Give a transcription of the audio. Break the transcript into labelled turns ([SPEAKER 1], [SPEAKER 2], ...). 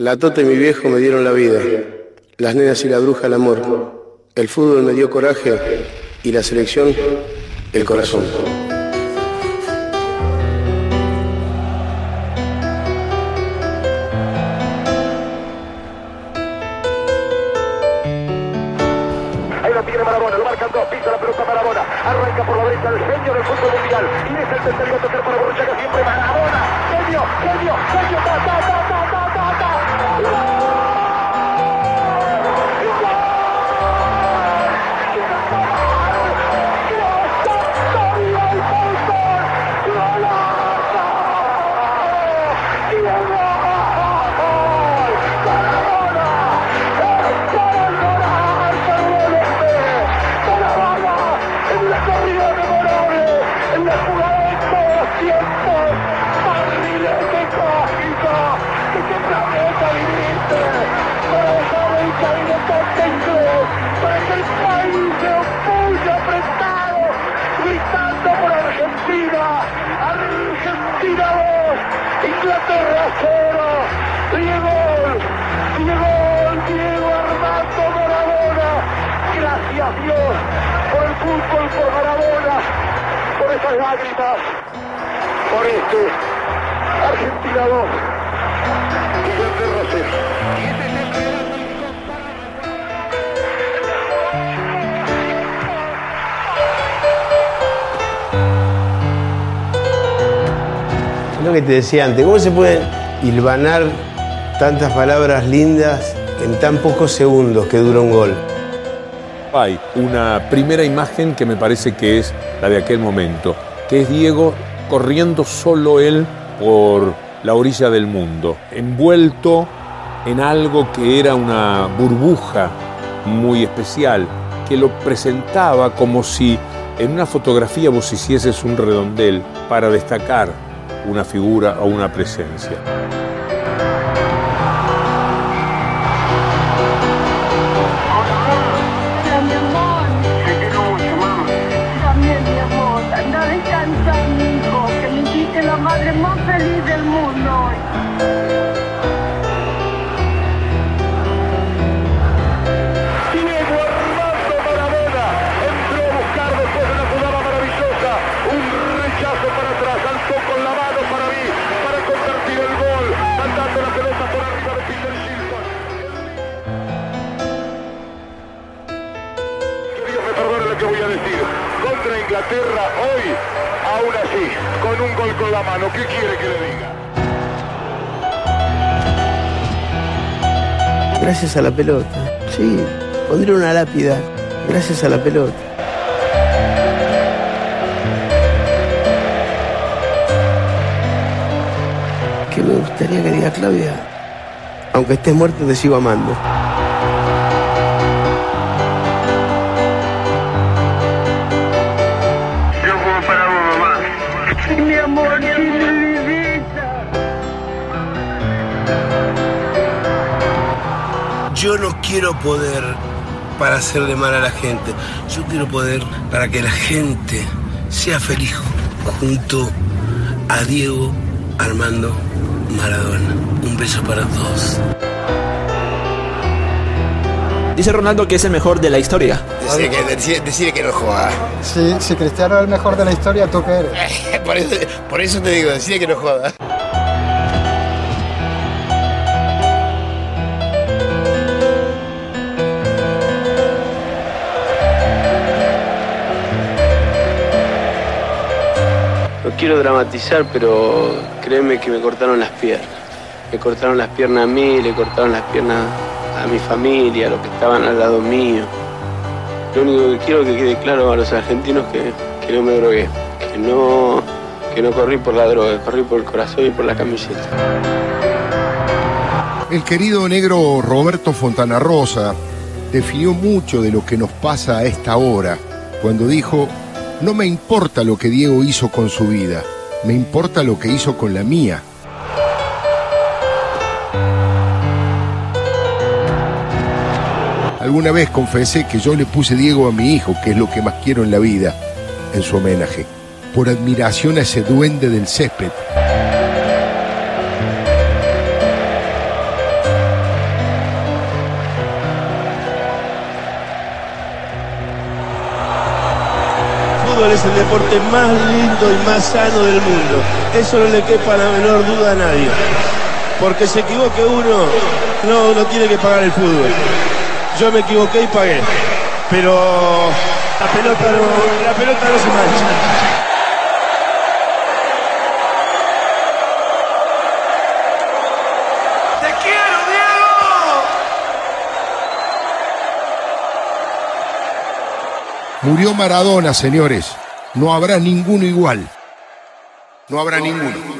[SPEAKER 1] La tota y mi viejo me dieron la vida, las nenas y la bruja el amor, el fútbol me dio coraje y la selección el corazón.
[SPEAKER 2] Marcan dos, pisa la pelota Marabona, arranca por la derecha el genio del fútbol mundial. Y es el tercero a tocar para Borruchaga siempre. Marabona, genio, genio, genio, ta, ta, ta, ta, ta, ta, ta. Dios por el fútbol, por Maradona, por esas lágrimas, por este Argentina 2, Inglaterra 0.
[SPEAKER 1] Es lo que te decía antes, ¿cómo se pueden hilvanar tantas palabras lindas en tan pocos segundos que dura un gol?
[SPEAKER 3] Hay una primera imagen que me parece que es la de aquel momento, que es Diego corriendo solo él por la orilla del mundo, envuelto en algo que era una burbuja muy especial, que lo presentaba como si en una fotografía vos hicieses un redondel para destacar una figura o una presencia.
[SPEAKER 2] Voy a decir. Contra Inglaterra hoy, aún así, con un gol con la mano. ¿Qué quiere que le diga?
[SPEAKER 1] Gracias a la pelota. Sí, pondré una lápida. Gracias a la pelota. Que me gustaría que diga Claudia. Aunque estés muerto te sigo amando.
[SPEAKER 2] Yo
[SPEAKER 4] no quiero poder para hacerle mal a la gente. Yo quiero poder para que la gente sea feliz junto a Diego Armando Maradona. Un beso para todos.
[SPEAKER 5] Dice Ronaldo que es el mejor de la historia.
[SPEAKER 4] Decide que, decide- decide que no joda.
[SPEAKER 6] Si, si Cristiano es el mejor de la historia, ¿tú qué eres?
[SPEAKER 4] Por eso, por eso te digo, decide que no joda.
[SPEAKER 1] No quiero dramatizar, pero créeme que me cortaron las piernas. Me cortaron las piernas a mí, le cortaron las piernas a mi familia, a los que estaban al lado mío. Lo único que quiero que quede claro a los argentinos que, que no me drogué, que no, que no corrí por la droga, corrí por el corazón y por la camiseta.
[SPEAKER 7] El querido negro Roberto Fontana Rosa definió mucho de lo que nos pasa a esta hora cuando dijo, no me importa lo que Diego hizo con su vida, me importa lo que hizo con la mía. Alguna vez confesé que yo le puse Diego a mi hijo, que es lo que más quiero en la vida, en su homenaje, por admiración a ese duende del césped.
[SPEAKER 4] Fútbol es el deporte más lindo y más sano del mundo. Eso no le quepa la menor duda a nadie. Porque se equivoque uno, no, no tiene que pagar el fútbol. Yo me equivoqué y pagué. Pero la pelota no, la pelota no se mancha.
[SPEAKER 7] Murió Maradona, señores. No habrá ninguno igual. No habrá ninguno.